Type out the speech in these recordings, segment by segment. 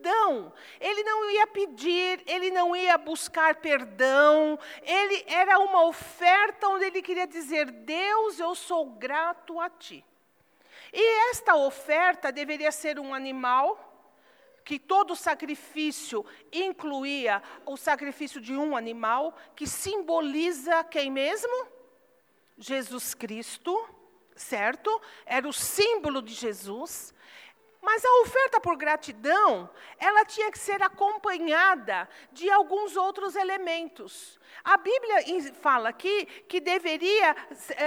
gratidão. Ele não ia pedir, ele não ia buscar perdão, ele era uma oferta onde ele queria dizer: Deus, eu sou grato a ti. E esta oferta deveria ser um animal que todo sacrifício incluía o sacrifício de um animal, que simboliza quem mesmo? Jesus Cristo, certo? Era o símbolo de Jesus. Mas a oferta por gratidão, ela tinha que ser acompanhada de alguns outros elementos. A Bíblia fala aqui que deveria, é,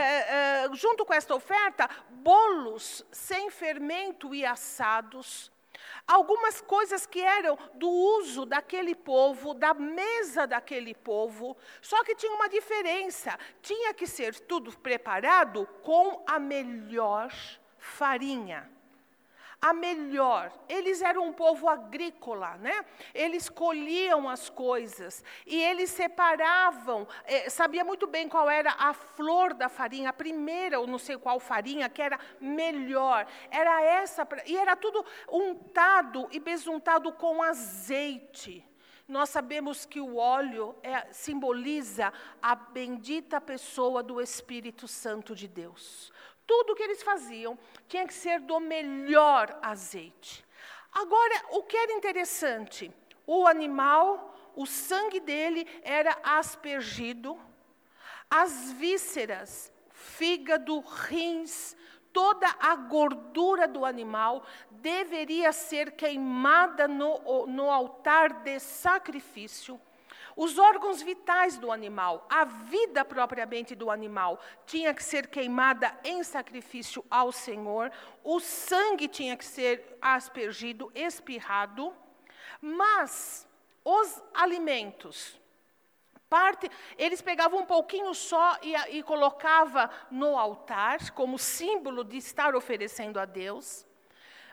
é, junto com esta oferta, bolos sem fermento e assados, algumas coisas que eram do uso daquele povo, da mesa daquele povo, só que tinha uma diferença: tinha que ser tudo preparado com a melhor farinha a melhor. Eles eram um povo agrícola, né? Eles colhiam as coisas e eles separavam, eh, sabia muito bem qual era a flor da farinha, a primeira ou não sei qual farinha que era melhor. Era essa e era tudo untado e besuntado com azeite. Nós sabemos que o óleo é, simboliza a bendita pessoa do Espírito Santo de Deus. Tudo que eles faziam tinha que ser do melhor azeite. Agora, o que era interessante, o animal, o sangue dele era aspergido, as vísceras, fígado, rins, toda a gordura do animal deveria ser queimada no, no altar de sacrifício. Os órgãos vitais do animal, a vida propriamente do animal, tinha que ser queimada em sacrifício ao Senhor, o sangue tinha que ser aspergido, espirrado, mas os alimentos, parte, eles pegavam um pouquinho só e, e colocava no altar, como símbolo de estar oferecendo a Deus.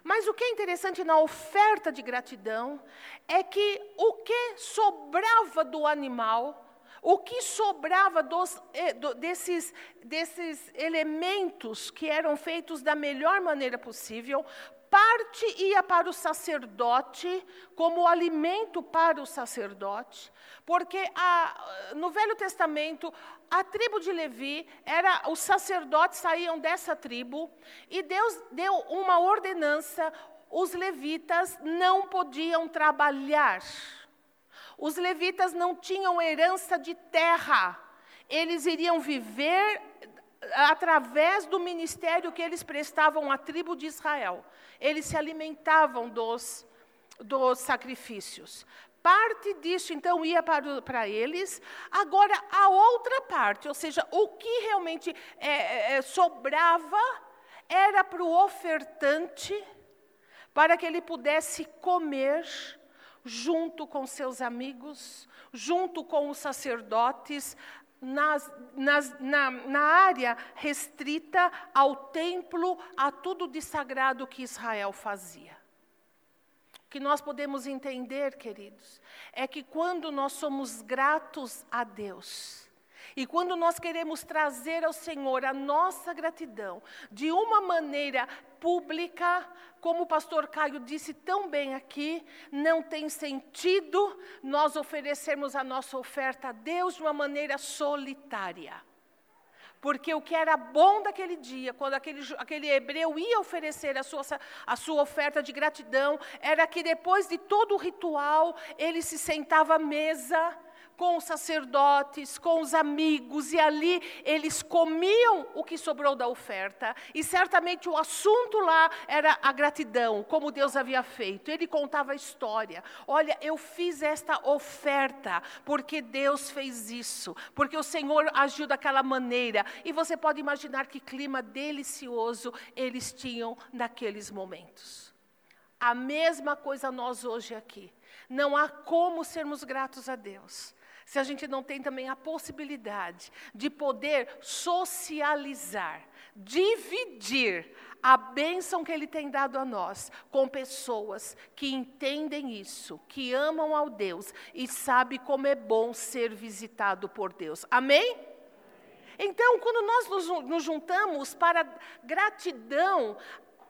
Mas o que é interessante na oferta de gratidão é que o que sobrava do animal, o que sobrava dos, eh, desses, desses elementos que eram feitos da melhor maneira possível, parte ia para o sacerdote como alimento para o sacerdote, porque a, no Velho Testamento a tribo de Levi era os sacerdotes saíam dessa tribo e Deus deu uma ordenança, os levitas não podiam trabalhar. Os levitas não tinham herança de terra. Eles iriam viver através do ministério que eles prestavam à tribo de Israel. Eles se alimentavam dos, dos sacrifícios. Parte disso, então, ia para, para eles. Agora, a outra parte, ou seja, o que realmente é, é, sobrava, era para o ofertante, para que ele pudesse comer junto com seus amigos, junto com os sacerdotes, nas, nas, na, na área restrita ao templo, a tudo de sagrado que Israel fazia. Que nós podemos entender, queridos, é que quando nós somos gratos a Deus, e quando nós queremos trazer ao Senhor a nossa gratidão de uma maneira pública, como o pastor Caio disse tão bem aqui, não tem sentido nós oferecermos a nossa oferta a Deus de uma maneira solitária. Porque o que era bom daquele dia, quando aquele, aquele hebreu ia oferecer a sua, a sua oferta de gratidão, era que depois de todo o ritual, ele se sentava à mesa com os sacerdotes, com os amigos, e ali eles comiam o que sobrou da oferta, e certamente o assunto lá era a gratidão, como Deus havia feito. Ele contava a história: olha, eu fiz esta oferta porque Deus fez isso, porque o Senhor agiu daquela maneira, e você pode imaginar que clima delicioso eles tinham naqueles momentos. A mesma coisa nós hoje aqui. Não há como sermos gratos a Deus se a gente não tem também a possibilidade de poder socializar, dividir a bênção que Ele tem dado a nós com pessoas que entendem isso, que amam ao Deus e sabem como é bom ser visitado por Deus. Amém? Então, quando nós nos, nos juntamos para gratidão,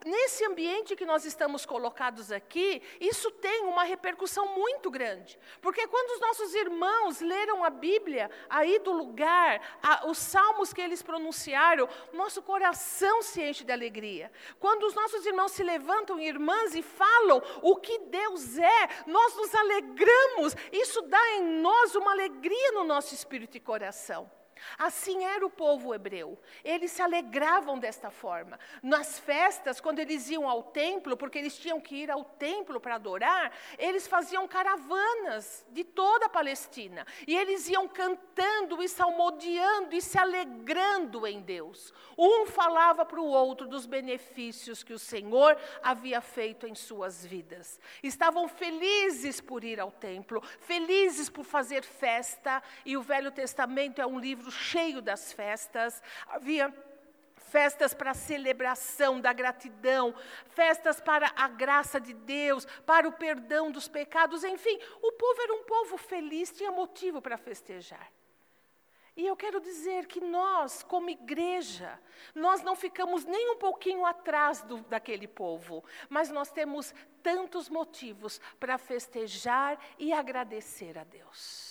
nesse ambiente que nós estamos colocados aqui, isso tem uma repercussão muito grande. Porque quando os nossos irmãos leram a Bíblia aí do lugar, a, os salmos que eles pronunciaram, nosso coração se enche de alegria. Quando os nossos irmãos se levantam, irmãs, e falam o que Deus é, nós nos alegramos. Isso dá em nós uma alegria no nosso espírito e coração. Assim era o povo hebreu. Eles se alegravam desta forma. Nas festas, quando eles iam ao templo, porque eles tinham que ir ao templo para adorar, eles faziam caravanas de toda a Palestina. E eles iam cantando e salmodiando e se alegrando em Deus. Um falava para o outro dos benefícios que o Senhor havia feito em suas vidas. Estavam felizes por ir ao templo, felizes por fazer festa. E o Velho Testamento é um livro cheio das festas, havia festas para a celebração da gratidão, festas para a graça de Deus, para o perdão dos pecados, enfim, o povo era um povo feliz, tinha motivo para festejar. E eu quero dizer que nós, como igreja, nós não ficamos nem um pouquinho atrás do, daquele povo, mas nós temos tantos motivos para festejar e agradecer a Deus.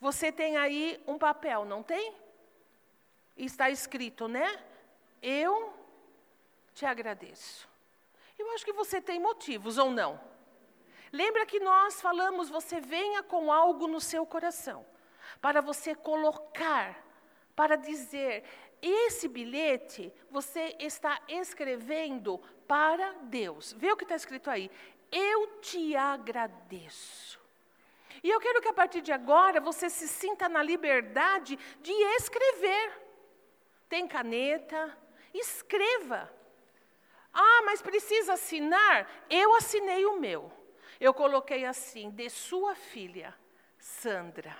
Você tem aí um papel, não tem? Está escrito, né? Eu te agradeço. Eu acho que você tem motivos ou não. Lembra que nós falamos, você venha com algo no seu coração, para você colocar, para dizer, esse bilhete você está escrevendo para Deus. Vê o que está escrito aí. Eu te agradeço. E eu quero que a partir de agora você se sinta na liberdade de escrever. Tem caneta? Escreva. Ah, mas precisa assinar? Eu assinei o meu. Eu coloquei assim, de sua filha, Sandra.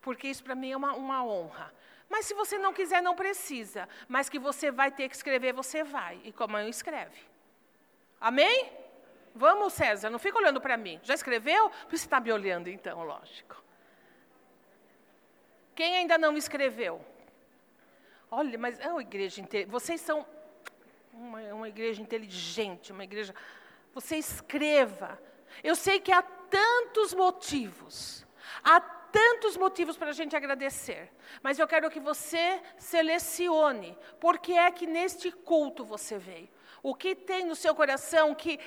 Porque isso para mim é uma, uma honra. Mas se você não quiser, não precisa. Mas que você vai ter que escrever, você vai. E como eu escreve. Amém? Vamos, César, não fica olhando para mim. Já escreveu? Você está me olhando, então, lógico. Quem ainda não escreveu? Olha, mas é uma igreja Vocês são uma, uma igreja inteligente, uma igreja. Você escreva. Eu sei que há tantos motivos. Há tantos motivos para a gente agradecer. Mas eu quero que você selecione. Por que é que neste culto você veio? O que tem no seu coração que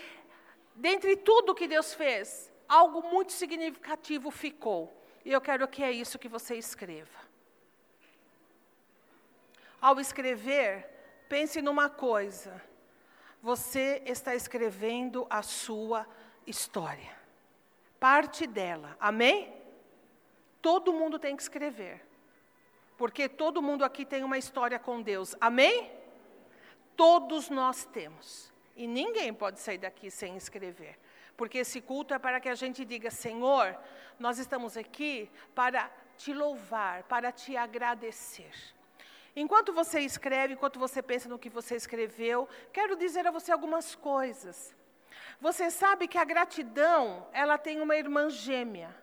dentre tudo que Deus fez, algo muito significativo ficou. E eu quero que é isso que você escreva. Ao escrever, pense numa coisa. Você está escrevendo a sua história. Parte dela. Amém? Todo mundo tem que escrever. Porque todo mundo aqui tem uma história com Deus. Amém? Todos nós temos. E ninguém pode sair daqui sem escrever. Porque esse culto é para que a gente diga: Senhor, nós estamos aqui para te louvar, para te agradecer. Enquanto você escreve, enquanto você pensa no que você escreveu, quero dizer a você algumas coisas. Você sabe que a gratidão, ela tem uma irmã gêmea.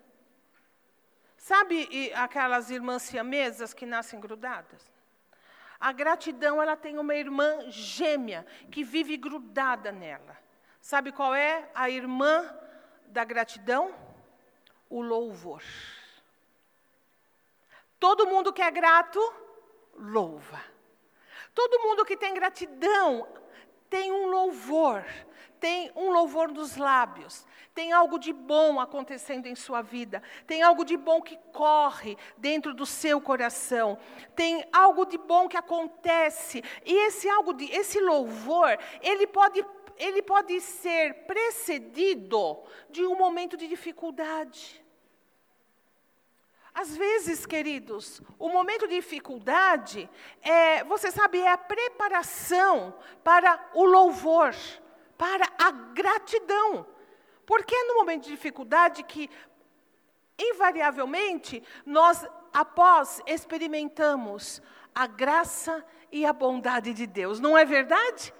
Sabe aquelas irmãs siamesas que nascem grudadas? A gratidão, ela tem uma irmã gêmea que vive grudada nela. Sabe qual é a irmã da gratidão? O louvor. Todo mundo que é grato, louva. Todo mundo que tem gratidão tem um louvor, tem um louvor nos lábios, tem algo de bom acontecendo em sua vida, tem algo de bom que corre dentro do seu coração, tem algo de bom que acontece, e esse algo de esse louvor, ele pode ele pode ser precedido de um momento de dificuldade. Às vezes, queridos, o momento de dificuldade é, você sabe, é a preparação para o louvor, para a gratidão. Porque é no momento de dificuldade que, invariavelmente, nós, após, experimentamos a graça e a bondade de Deus. Não é verdade?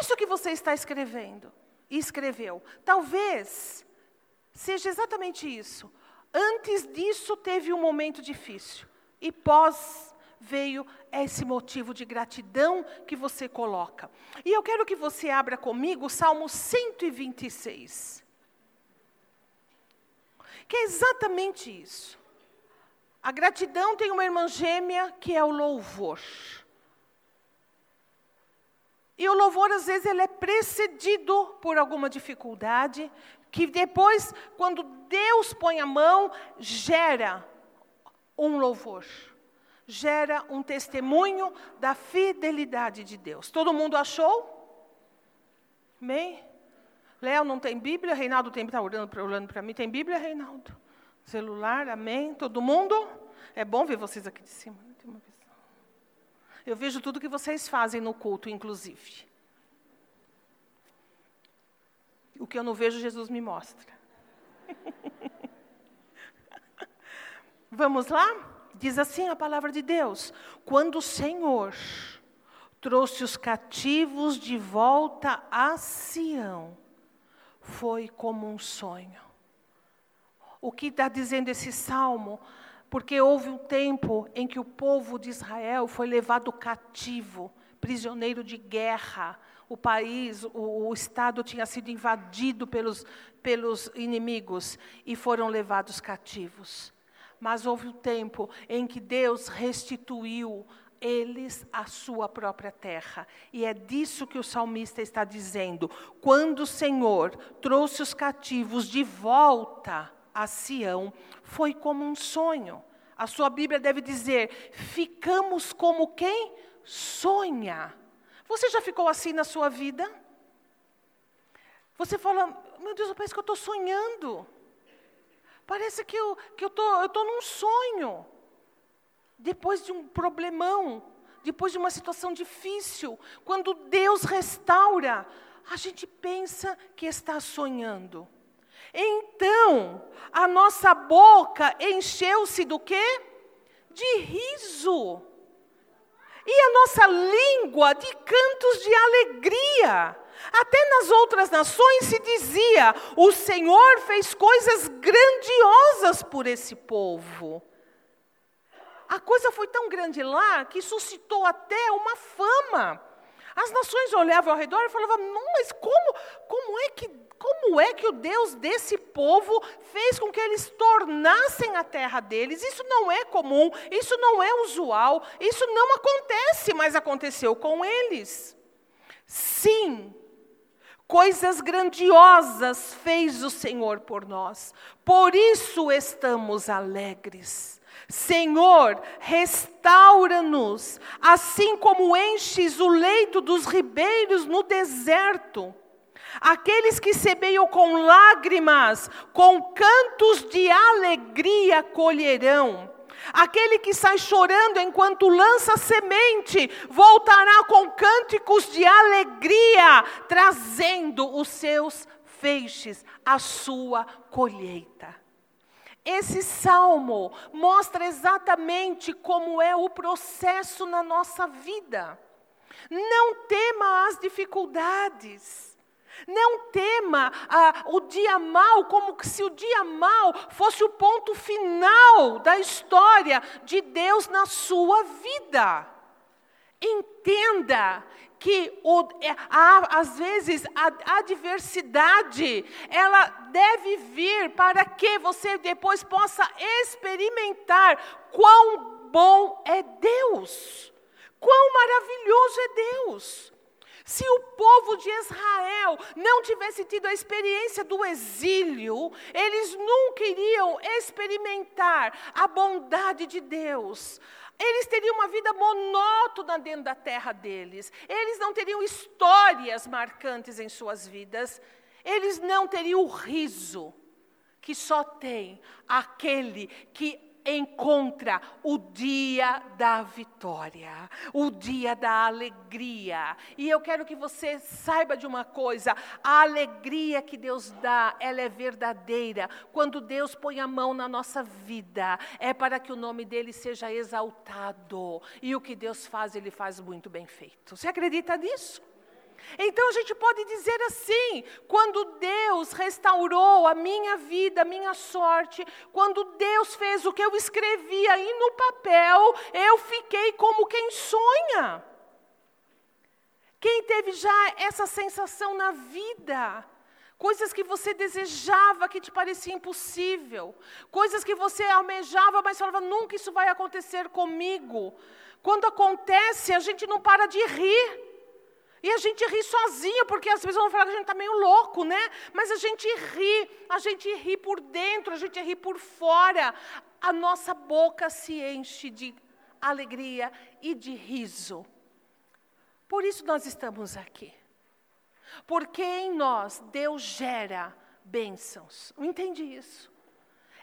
Isso que você está escrevendo e escreveu, talvez seja exatamente isso. Antes disso teve um momento difícil e pós veio esse motivo de gratidão que você coloca. E eu quero que você abra comigo o Salmo 126. Que é exatamente isso. A gratidão tem uma irmã gêmea que é o louvor. E o louvor, às vezes, ele é precedido por alguma dificuldade, que depois, quando Deus põe a mão, gera um louvor. Gera um testemunho da fidelidade de Deus. Todo mundo achou? Amém? Léo não tem Bíblia, Reinaldo tem, está olhando para mim. Tem Bíblia, Reinaldo? Celular, amém? Todo mundo? É bom ver vocês aqui de cima. Né? Eu vejo tudo que vocês fazem no culto, inclusive. O que eu não vejo, Jesus me mostra. Vamos lá? Diz assim a palavra de Deus: quando o Senhor trouxe os cativos de volta a Sião, foi como um sonho. O que está dizendo esse salmo? Porque houve um tempo em que o povo de Israel foi levado cativo, prisioneiro de guerra. O país, o, o estado tinha sido invadido pelos, pelos inimigos e foram levados cativos. Mas houve um tempo em que Deus restituiu eles a sua própria terra. E é disso que o salmista está dizendo. Quando o Senhor trouxe os cativos de volta a Sião, foi como um sonho. A sua Bíblia deve dizer: ficamos como quem sonha. Você já ficou assim na sua vida? Você fala, meu Deus, parece que eu estou sonhando. Parece que eu estou que eu tô, eu tô num sonho. Depois de um problemão, depois de uma situação difícil, quando Deus restaura, a gente pensa que está sonhando. Então, a nossa boca encheu-se do quê? De riso. E a nossa língua de cantos de alegria. Até nas outras nações se dizia: o Senhor fez coisas grandiosas por esse povo. A coisa foi tão grande lá que suscitou até uma fama. As nações olhavam ao redor e falavam: não, mas como, como, é que, como é que o Deus desse povo fez com que eles tornassem a terra deles? Isso não é comum, isso não é usual, isso não acontece, mas aconteceu com eles. Sim, Coisas grandiosas fez o Senhor por nós, por isso estamos alegres. Senhor, restaura-nos, assim como enches o leito dos ribeiros no deserto. Aqueles que semeiam com lágrimas, com cantos de alegria colherão. Aquele que sai chorando enquanto lança semente, voltará com cânticos de alegria, trazendo os seus feixes, a sua colheita. Esse salmo mostra exatamente como é o processo na nossa vida. Não tema as dificuldades. Não tema ah, o dia mal como se o dia mal fosse o ponto final da história de Deus na sua vida. Entenda que o, é, há, às vezes a adversidade ela deve vir para que você depois possa experimentar quão bom é Deus, quão maravilhoso é Deus. Se o povo de Israel não tivesse tido a experiência do exílio, eles nunca iriam experimentar a bondade de Deus. Eles teriam uma vida monótona dentro da terra deles. Eles não teriam histórias marcantes em suas vidas. Eles não teriam o riso que só tem aquele que encontra o dia da vitória, o dia da alegria. E eu quero que você saiba de uma coisa: a alegria que Deus dá, ela é verdadeira. Quando Deus põe a mão na nossa vida, é para que o nome dele seja exaltado. E o que Deus faz, ele faz muito bem feito. Você acredita nisso? Então a gente pode dizer assim: quando Deus restaurou a minha vida, a minha sorte, quando Deus fez o que eu escrevi aí no papel, eu fiquei como quem sonha. Quem teve já essa sensação na vida? Coisas que você desejava que te parecia impossível, coisas que você almejava, mas falava, nunca isso vai acontecer comigo. Quando acontece, a gente não para de rir. E a gente ri sozinho, porque as pessoas vão falar que a gente está meio louco, né? Mas a gente ri, a gente ri por dentro, a gente ri por fora. A nossa boca se enche de alegria e de riso. Por isso nós estamos aqui. Porque em nós Deus gera bênçãos. Entende isso?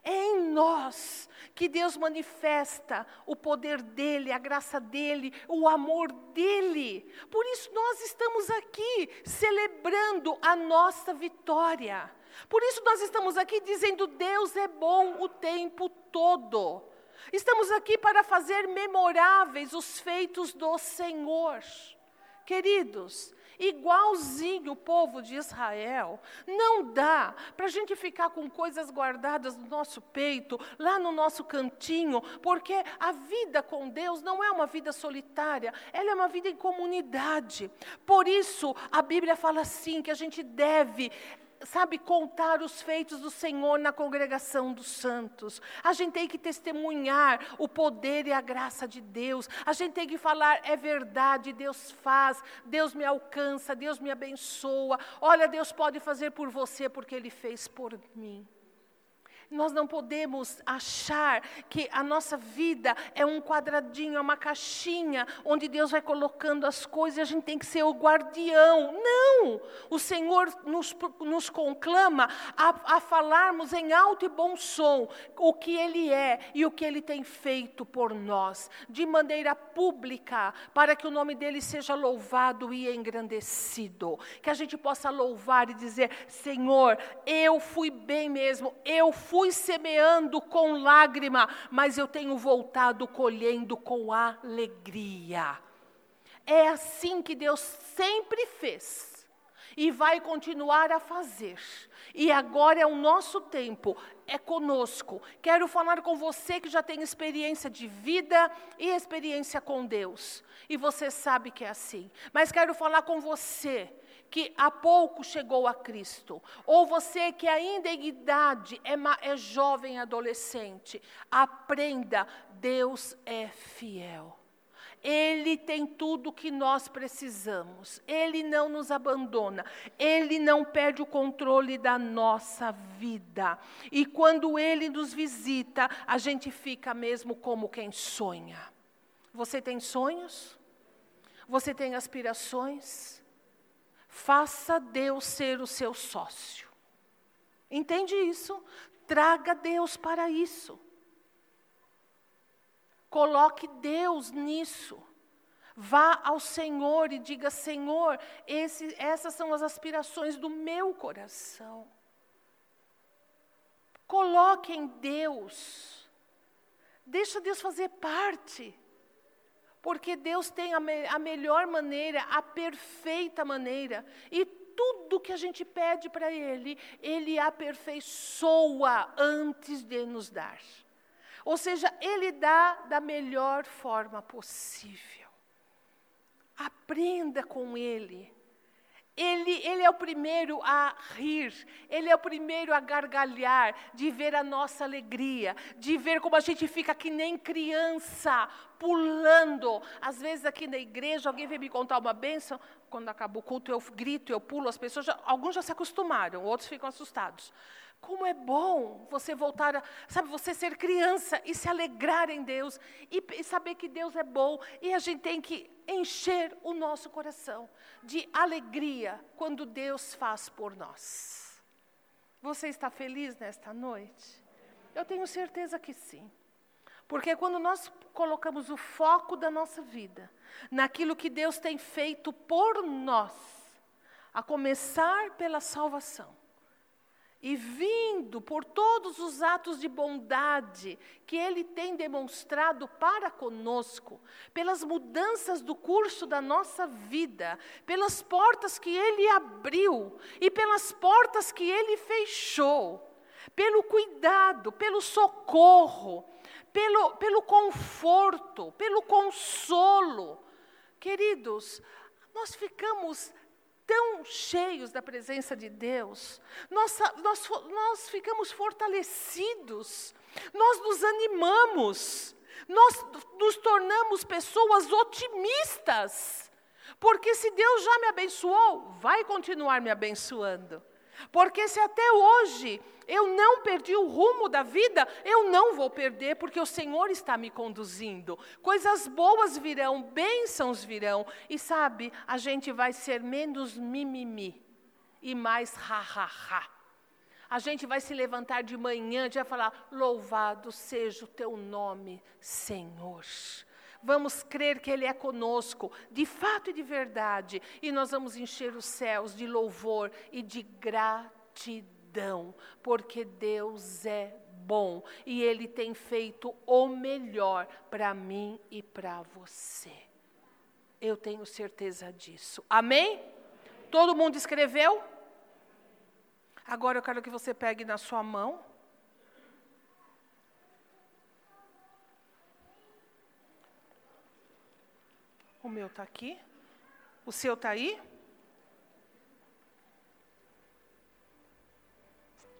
É em nós que Deus manifesta o poder dEle, a graça dEle, o amor dEle. Por isso nós estamos aqui celebrando a nossa vitória. Por isso nós estamos aqui dizendo: Deus é bom o tempo todo. Estamos aqui para fazer memoráveis os feitos do Senhor. Queridos, igualzinho o povo de Israel. Não dá para a gente ficar com coisas guardadas no nosso peito, lá no nosso cantinho, porque a vida com Deus não é uma vida solitária, ela é uma vida em comunidade. Por isso, a Bíblia fala assim: que a gente deve sabe, contar os feitos do Senhor na congregação dos santos. A gente tem que testemunhar o poder e a graça de Deus. A gente tem que falar, é verdade, Deus faz, Deus me alcança, Deus me abençoa. Olha, Deus pode fazer por você porque Ele fez por mim. Nós não podemos achar que a nossa vida é um quadradinho, é uma caixinha, onde Deus vai colocando as coisas e a gente tem que ser o guardião. Não! O Senhor nos, nos conclama a, a falarmos em alto e bom som o que Ele é e o que Ele tem feito por nós, de maneira pública, para que o nome dEle seja louvado e engrandecido. Que a gente possa louvar e dizer: Senhor, eu fui bem mesmo, eu fui fui semeando com lágrima, mas eu tenho voltado colhendo com alegria. É assim que Deus sempre fez e vai continuar a fazer. E agora é o nosso tempo, é conosco. Quero falar com você que já tem experiência de vida e experiência com Deus. E você sabe que é assim. Mas quero falar com você que há pouco chegou a Cristo, ou você que ainda em idade é, é jovem adolescente, aprenda: Deus é fiel. Ele tem tudo o que nós precisamos. Ele não nos abandona. Ele não perde o controle da nossa vida. E quando ele nos visita, a gente fica mesmo como quem sonha. Você tem sonhos? Você tem aspirações? Faça Deus ser o seu sócio. Entende isso? Traga Deus para isso. Coloque Deus nisso. Vá ao Senhor e diga: Senhor, esse, essas são as aspirações do meu coração. Coloque em Deus. Deixa Deus fazer parte. Porque Deus tem a, me, a melhor maneira, a perfeita maneira. E tudo que a gente pede para Ele, Ele aperfeiçoa antes de nos dar. Ou seja, Ele dá da melhor forma possível. Aprenda com Ele. Ele, ele, é o primeiro a rir, ele é o primeiro a gargalhar, de ver a nossa alegria, de ver como a gente fica que nem criança, pulando. Às vezes aqui na igreja, alguém vem me contar uma bênção, quando acaba o culto eu grito, eu pulo, as pessoas, já, alguns já se acostumaram, outros ficam assustados. Como é bom você voltar a, sabe, você ser criança e se alegrar em Deus e, e saber que Deus é bom e a gente tem que encher o nosso coração de alegria quando Deus faz por nós. Você está feliz nesta noite? Eu tenho certeza que sim. Porque quando nós colocamos o foco da nossa vida naquilo que Deus tem feito por nós, a começar pela salvação, e vindo por todos os atos de bondade que Ele tem demonstrado para conosco, pelas mudanças do curso da nossa vida, pelas portas que Ele abriu e pelas portas que Ele fechou, pelo cuidado, pelo socorro, pelo, pelo conforto, pelo consolo. Queridos, nós ficamos tão cheios da presença de Deus, nós, nós, nós ficamos fortalecidos, nós nos animamos, nós nos tornamos pessoas otimistas, porque se Deus já me abençoou, vai continuar me abençoando. Porque se até hoje eu não perdi o rumo da vida, eu não vou perder, porque o Senhor está me conduzindo. Coisas boas virão, bênçãos virão. E sabe, a gente vai ser menos mimimi e mais ha-ha-ha. A gente vai se levantar de manhã e vai falar: Louvado seja o teu nome, Senhor vamos crer que Ele é conosco, de fato e de verdade, e nós vamos encher os céus de louvor e de gratidão, porque Deus é bom e Ele tem feito o melhor para mim e para você. Eu tenho certeza disso. Amém? Todo mundo escreveu? Agora eu quero que você pegue na sua mão O meu está aqui. O seu está aí?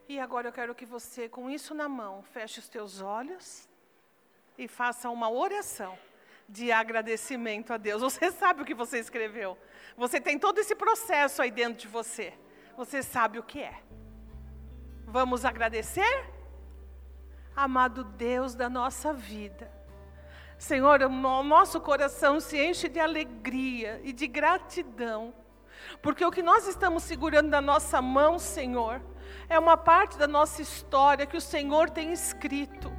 E agora eu quero que você, com isso na mão, feche os teus olhos e faça uma oração de agradecimento a Deus. Você sabe o que você escreveu. Você tem todo esse processo aí dentro de você. Você sabe o que é. Vamos agradecer? Amado Deus da nossa vida. Senhor, o nosso coração se enche de alegria e de gratidão, porque o que nós estamos segurando na nossa mão, Senhor, é uma parte da nossa história que o Senhor tem escrito.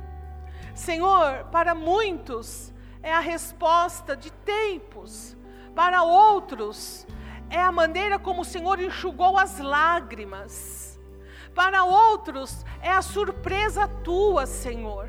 Senhor, para muitos é a resposta de tempos, para outros é a maneira como o Senhor enxugou as lágrimas, para outros é a surpresa tua, Senhor.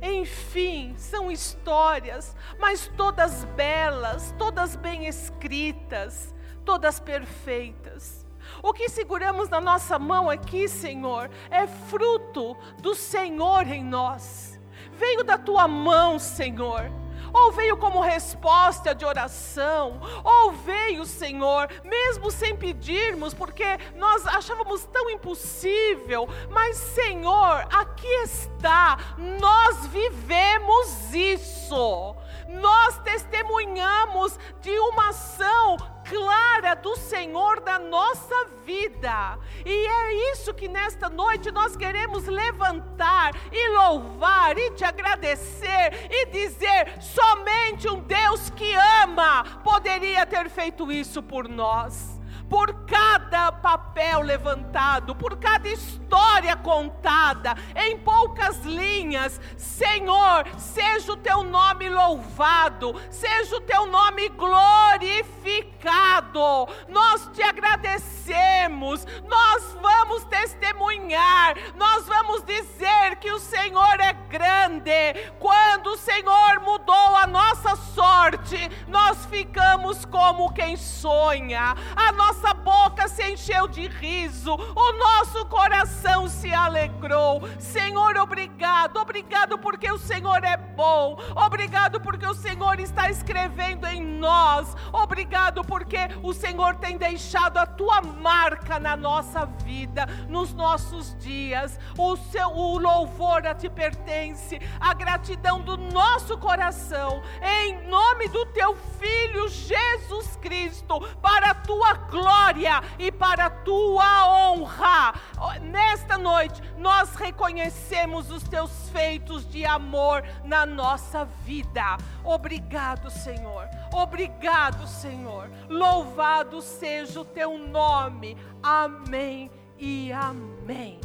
Enfim, são histórias, mas todas belas, todas bem escritas, todas perfeitas. O que seguramos na nossa mão aqui, Senhor, é fruto do Senhor em nós. Veio da tua mão, Senhor ou veio como resposta de oração, ou veio, Senhor, mesmo sem pedirmos, porque nós achávamos tão impossível, mas, Senhor, aqui está, nós vivemos isso, nós testemunhamos de uma ação clara do Senhor da nossa vida. E é isso que nesta noite nós queremos levantar e louvar e te agradecer e dizer: somente um Deus que ama poderia ter feito isso por nós por cada papel levantado, por cada história contada, em poucas linhas. Senhor, seja o teu nome louvado, seja o teu nome glorificado. Nós te agradecemos, nós vamos testemunhar, nós vamos dizer que o Senhor é grande. Quando o Senhor mudou a nossa sorte, nós ficamos como quem sonha. A nossa nossa boca se encheu de riso, o nosso coração se alegrou. Senhor, obrigado, obrigado porque o Senhor é bom, obrigado porque o Senhor está escrevendo em nós, obrigado porque o Senhor tem deixado a tua marca na nossa vida, nos nossos dias. O, seu, o louvor a ti pertence, a gratidão do nosso coração, em nome do teu Filho Jesus Cristo, para a tua glória e para a tua honra. Nesta noite, nós reconhecemos os teus feitos de amor na nossa vida. Obrigado, Senhor. Obrigado, Senhor. Louvado seja o teu nome. Amém e amém.